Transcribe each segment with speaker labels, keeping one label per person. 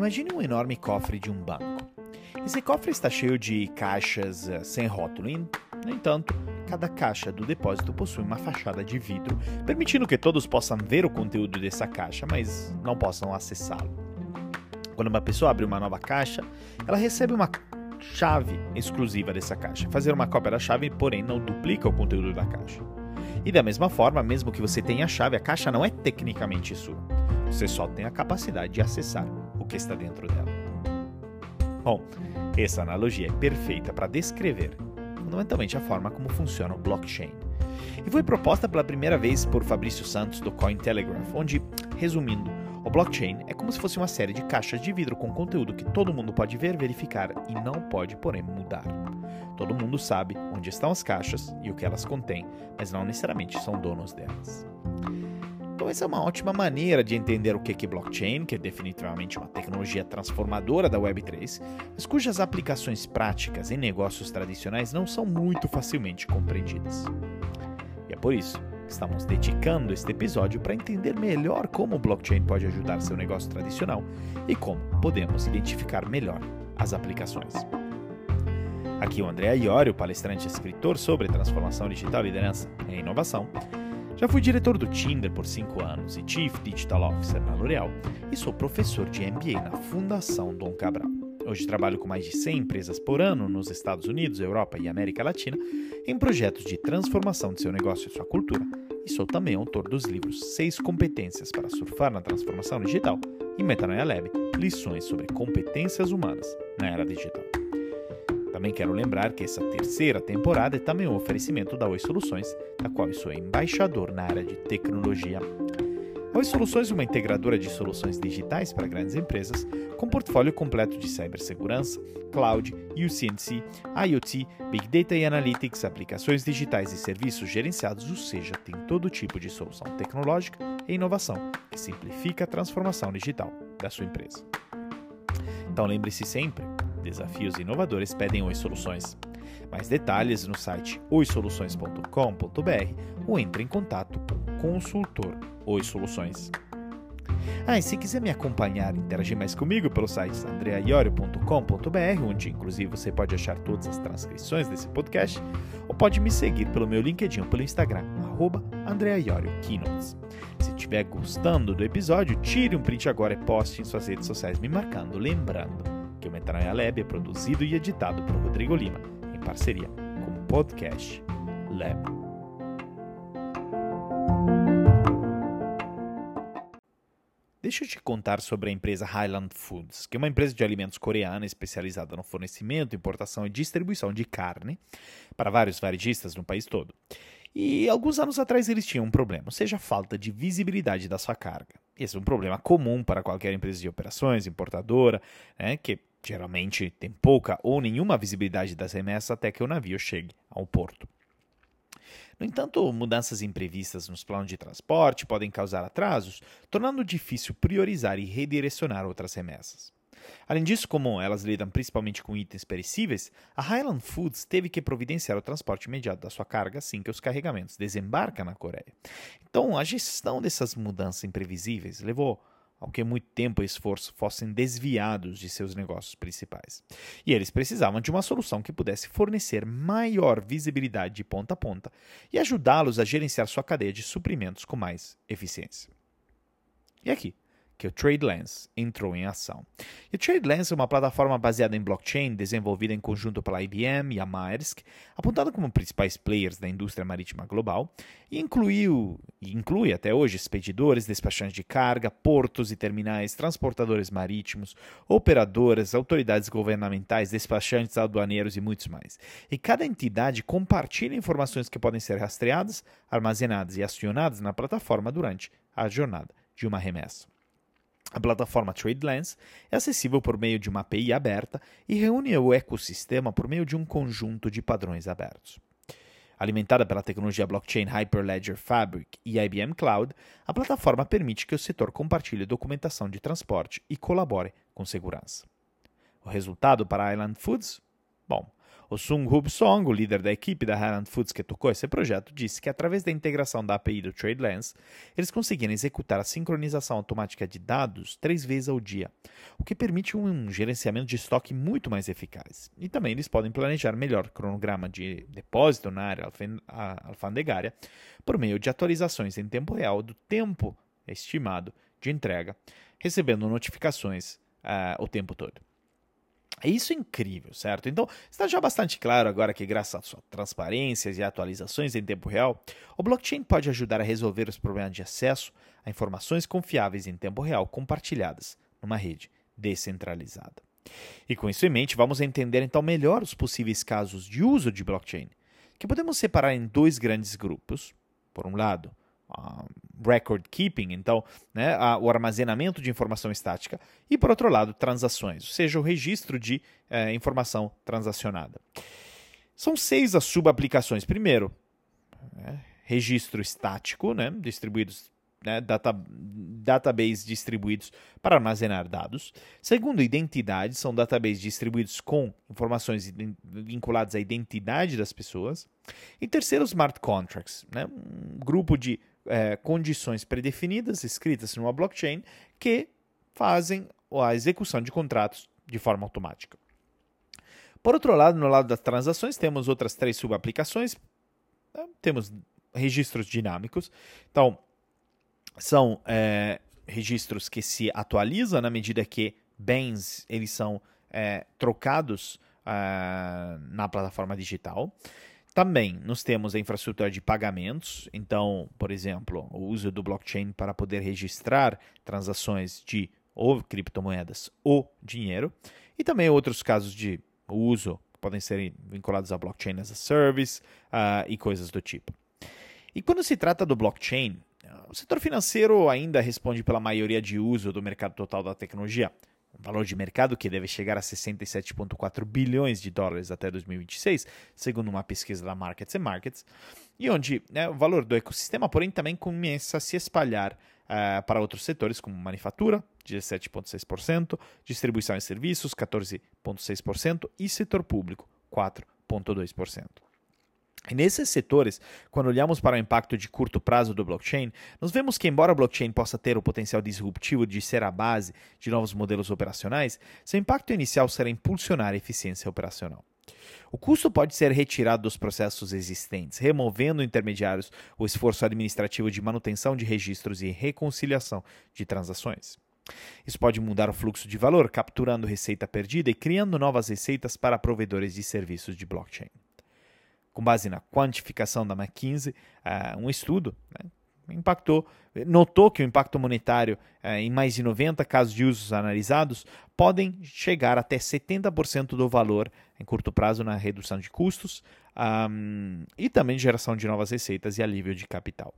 Speaker 1: Imagine um enorme cofre de um banco. Esse cofre está cheio de caixas uh, sem rótulo. No entanto, cada caixa do depósito possui uma fachada de vidro, permitindo que todos possam ver o conteúdo dessa caixa, mas não possam acessá-lo. Quando uma pessoa abre uma nova caixa, ela recebe uma chave exclusiva dessa caixa. Fazer uma cópia da chave, porém, não duplica o conteúdo da caixa. E da mesma forma, mesmo que você tenha a chave, a caixa não é tecnicamente sua. Você só tem a capacidade de acessar que está dentro dela. Bom, essa analogia é perfeita para descrever fundamentalmente a forma como funciona o blockchain. E foi proposta pela primeira vez por Fabrício Santos do Cointelegraph, onde, resumindo, o blockchain é como se fosse uma série de caixas de vidro com conteúdo que todo mundo pode ver, verificar e não pode, porém, mudar. Todo mundo sabe onde estão as caixas e o que elas contêm, mas não necessariamente são donos delas. Então, essa é uma ótima maneira de entender o que é blockchain, que é definitivamente uma tecnologia transformadora da Web3, mas cujas aplicações práticas em negócios tradicionais não são muito facilmente compreendidas. E é por isso que estamos dedicando este episódio para entender melhor como o blockchain pode ajudar seu negócio tradicional e como podemos identificar melhor as aplicações. Aqui o André Iori, palestrante e escritor sobre transformação digital, liderança e inovação já fui diretor do Tinder por 5 anos e Chief Digital Officer na L'Oréal e sou professor de MBA na Fundação Dom Cabral. Hoje trabalho com mais de 100 empresas por ano nos Estados Unidos, Europa e América Latina em projetos de transformação de seu negócio e sua cultura e sou também autor dos livros 6 competências para surfar na transformação digital e Metanoia Lab, lições sobre competências humanas na era digital. Também quero lembrar que essa terceira temporada é também um oferecimento da Oi Soluções, da qual eu sou embaixador na área de tecnologia. A Oi Soluções é uma integradora de soluções digitais para grandes empresas, com portfólio completo de cibersegurança, cloud, UCNC, IoT, Big Data e Analytics, aplicações digitais e serviços gerenciados, ou seja, tem todo tipo de solução tecnológica e inovação que simplifica a transformação digital da sua empresa. Então lembre-se sempre, Desafios inovadores pedem Oi Soluções. Mais detalhes no site oisoluções.com.br ou entre em contato com o consultor Oi Soluções. Ah, e se quiser me acompanhar e interagir mais comigo pelo site andreaiorio.com.br, onde inclusive você pode achar todas as transcrições desse podcast, ou pode me seguir pelo meu LinkedIn ou pelo Instagram, arroba Se estiver gostando do episódio, tire um print agora e poste em suas redes sociais me marcando, lembrando que o Metanoia Lab é produzido e editado por Rodrigo Lima, em parceria com o podcast Lab. Deixa eu te contar sobre a empresa Highland Foods, que é uma empresa de alimentos coreana especializada no fornecimento, importação e distribuição de carne para vários varejistas no país todo. E alguns anos atrás eles tinham um problema, ou seja, a falta de visibilidade da sua carga. Esse é um problema comum para qualquer empresa de operações, importadora, né, que geralmente tem pouca ou nenhuma visibilidade das remessas até que o navio chegue ao porto. No entanto, mudanças imprevistas nos planos de transporte podem causar atrasos, tornando difícil priorizar e redirecionar outras remessas. Além disso, como elas lidam principalmente com itens perecíveis, a Highland Foods teve que providenciar o transporte imediato da sua carga assim que os carregamentos desembarcam na Coreia. Então, a gestão dessas mudanças imprevisíveis levou ao que muito tempo e esforço fossem desviados de seus negócios principais. E eles precisavam de uma solução que pudesse fornecer maior visibilidade de ponta a ponta e ajudá-los a gerenciar sua cadeia de suprimentos com mais eficiência. E aqui, que o TradeLens entrou em ação. E o TradeLens é uma plataforma baseada em blockchain desenvolvida em conjunto pela IBM e a Maersk, apontada como principais players da indústria marítima global, e incluiu, e inclui até hoje expedidores, despachantes de carga, portos e terminais, transportadores marítimos, operadoras, autoridades governamentais, despachantes aduaneiros e muitos mais. E cada entidade compartilha informações que podem ser rastreadas, armazenadas e acionadas na plataforma durante a jornada de uma remessa. A plataforma TradeLens é acessível por meio de uma API aberta e reúne o ecossistema por meio de um conjunto de padrões abertos. Alimentada pela tecnologia blockchain Hyperledger Fabric e IBM Cloud, a plataforma permite que o setor compartilhe documentação de transporte e colabore com segurança. O resultado para a Island Foods? Bom, O Sung Hub Song, o líder da equipe da Highland Foods que tocou esse projeto, disse que através da integração da API do TradeLens, eles conseguiram executar a sincronização automática de dados três vezes ao dia, o que permite um gerenciamento de estoque muito mais eficaz. E também eles podem planejar melhor cronograma de depósito na área alfandegária por meio de atualizações em tempo real do tempo estimado de entrega, recebendo notificações uh, o tempo todo. Isso é incrível, certo? Então, está já bastante claro agora que, graças a transparências e atualizações em tempo real, o blockchain pode ajudar a resolver os problemas de acesso a informações confiáveis em tempo real compartilhadas numa rede descentralizada. E com isso em mente, vamos entender então melhor os possíveis casos de uso de blockchain, que podemos separar em dois grandes grupos. Por um lado, uh, record keeping, então né, a, o armazenamento de informação estática, e por outro lado, transações, ou seja, o registro de uh, informação transacionada. São seis as subaplicações. Primeiro, né, registro estático, né, distribuídos né, data, database distribuídos para armazenar dados. Segundo, identidade, são databases distribuídos com informações vinculadas à identidade das pessoas. E terceiro, smart contracts, né, um grupo de é, condições predefinidas escritas numa blockchain que fazem a execução de contratos de forma automática. Por outro lado, no lado das transações, temos outras três subaplicações. Né, temos registros dinâmicos. Então, são é, registros que se atualizam na medida que bens eles são é, trocados uh, na plataforma digital. Também nós temos a infraestrutura de pagamentos, então, por exemplo, o uso do blockchain para poder registrar transações de ou criptomoedas ou dinheiro, e também outros casos de uso podem ser vinculados a blockchain as a service uh, e coisas do tipo. E quando se trata do blockchain, o setor financeiro ainda responde pela maioria de uso do mercado total da tecnologia, um valor de mercado que deve chegar a 67,4 bilhões de dólares até 2026, segundo uma pesquisa da Markets Markets, e onde né, o valor do ecossistema, porém, também começa a se espalhar uh, para outros setores, como manufatura, 17,6%, distribuição e serviços, 14,6%, e setor público, 4,2%. E nesses setores, quando olhamos para o impacto de curto prazo do blockchain, nós vemos que, embora o blockchain possa ter o potencial disruptivo de ser a base de novos modelos operacionais, seu impacto inicial será impulsionar a eficiência operacional. O custo pode ser retirado dos processos existentes, removendo intermediários, o esforço administrativo de manutenção de registros e reconciliação de transações. Isso pode mudar o fluxo de valor, capturando receita perdida e criando novas receitas para provedores de serviços de blockchain com base na quantificação da McKinsey, uh, um estudo né, impactou, notou que o impacto monetário uh, em mais de 90 casos de usos analisados podem chegar até 70% do valor em curto prazo na redução de custos um, e também geração de novas receitas e alívio de capital.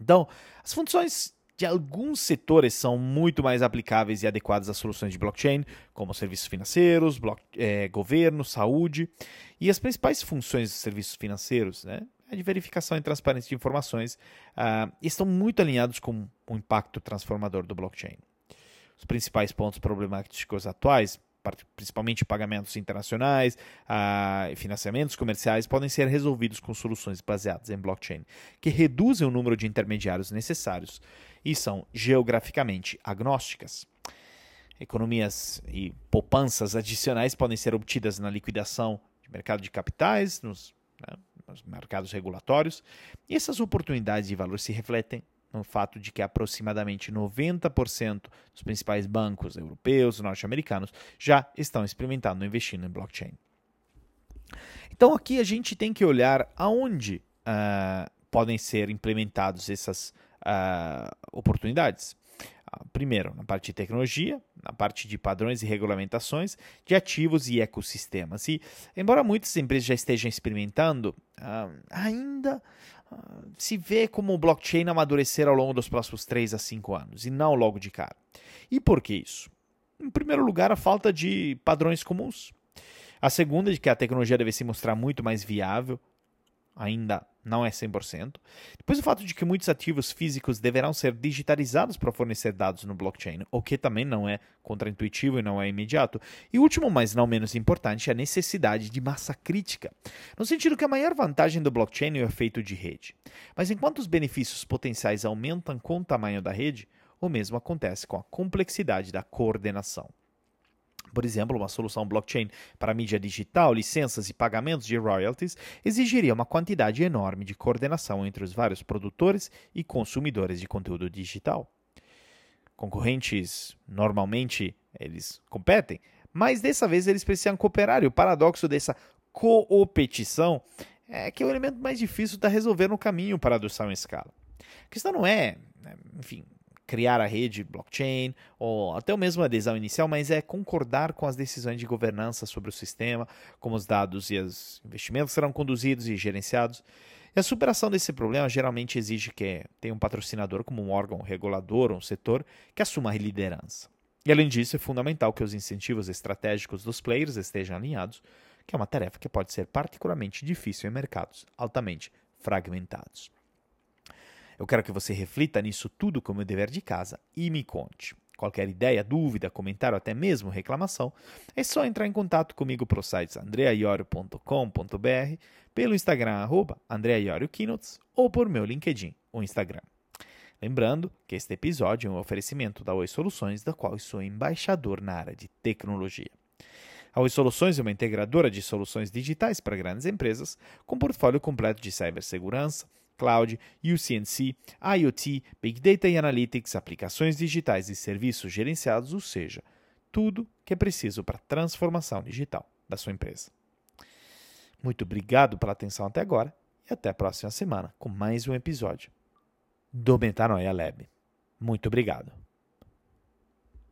Speaker 1: Então, as funções de alguns setores são muito mais aplicáveis e adequadas às soluções de blockchain, como serviços financeiros, é, governo, saúde. E as principais funções dos serviços financeiros, né, é de verificação e transparência de informações, uh, estão muito alinhados com o impacto transformador do blockchain. Os principais pontos problemáticos atuais principalmente pagamentos internacionais uh, e financiamentos comerciais, podem ser resolvidos com soluções baseadas em blockchain, que reduzem o número de intermediários necessários e são geograficamente agnósticas. Economias e poupanças adicionais podem ser obtidas na liquidação de mercado de capitais, nos, né, nos mercados regulatórios, e essas oportunidades de valor se refletem no fato de que aproximadamente 90% dos principais bancos europeus e norte-americanos já estão experimentando investindo em blockchain. Então aqui a gente tem que olhar aonde uh, podem ser implementados essas uh, oportunidades. Uh, primeiro, na parte de tecnologia, na parte de padrões e regulamentações, de ativos e ecossistemas. E, embora muitas empresas já estejam experimentando, ainda se vê como o blockchain amadurecer ao longo dos próximos 3 a 5 anos, e não logo de cara. E por que isso? Em primeiro lugar, a falta de padrões comuns. A segunda, de que a tecnologia deve se mostrar muito mais viável, ainda não é 100%. Depois o fato de que muitos ativos físicos deverão ser digitalizados para fornecer dados no blockchain, o que também não é contraintuitivo e não é imediato. E último, mas não menos importante, a necessidade de massa crítica, no sentido que a maior vantagem do blockchain é o efeito de rede. Mas enquanto os benefícios potenciais aumentam com o tamanho da rede, o mesmo acontece com a complexidade da coordenação. Por exemplo, uma solução blockchain para mídia digital, licenças e pagamentos de royalties exigiria uma quantidade enorme de coordenação entre os vários produtores e consumidores de conteúdo digital. Concorrentes, normalmente, eles competem, mas dessa vez eles precisam cooperar, e o paradoxo dessa coopetição é que é o elemento mais difícil de resolver no caminho para a adoção em escala. A questão não é, né, enfim, criar a rede blockchain ou até mesmo a adesão inicial, mas é concordar com as decisões de governança sobre o sistema, como os dados e os investimentos serão conduzidos e gerenciados. E a superação desse problema geralmente exige que tenha um patrocinador como um órgão regulador ou um setor que assuma a liderança. E além disso, é fundamental que os incentivos estratégicos dos players estejam alinhados, que é uma tarefa que pode ser particularmente difícil em mercados altamente fragmentados. Eu quero que você reflita nisso tudo como meu dever de casa e me conte. Qualquer ideia, dúvida, comentário, até mesmo reclamação, é só entrar em contato comigo pelo site andreaiorio.com.br, pelo Instagram arroba ou por meu LinkedIn ou Instagram. Lembrando que este episódio é um oferecimento da Oi Soluções, da qual sou embaixador na área de tecnologia. A Oi Soluções é uma integradora de soluções digitais para grandes empresas, com portfólio completo de cibersegurança, cloud, UCNC, IoT, Big Data e Analytics, aplicações digitais e serviços gerenciados, ou seja, tudo que é preciso para a transformação digital da sua empresa. Muito obrigado pela atenção até agora e até a próxima semana com mais um episódio do Metanoia Lab. Muito obrigado.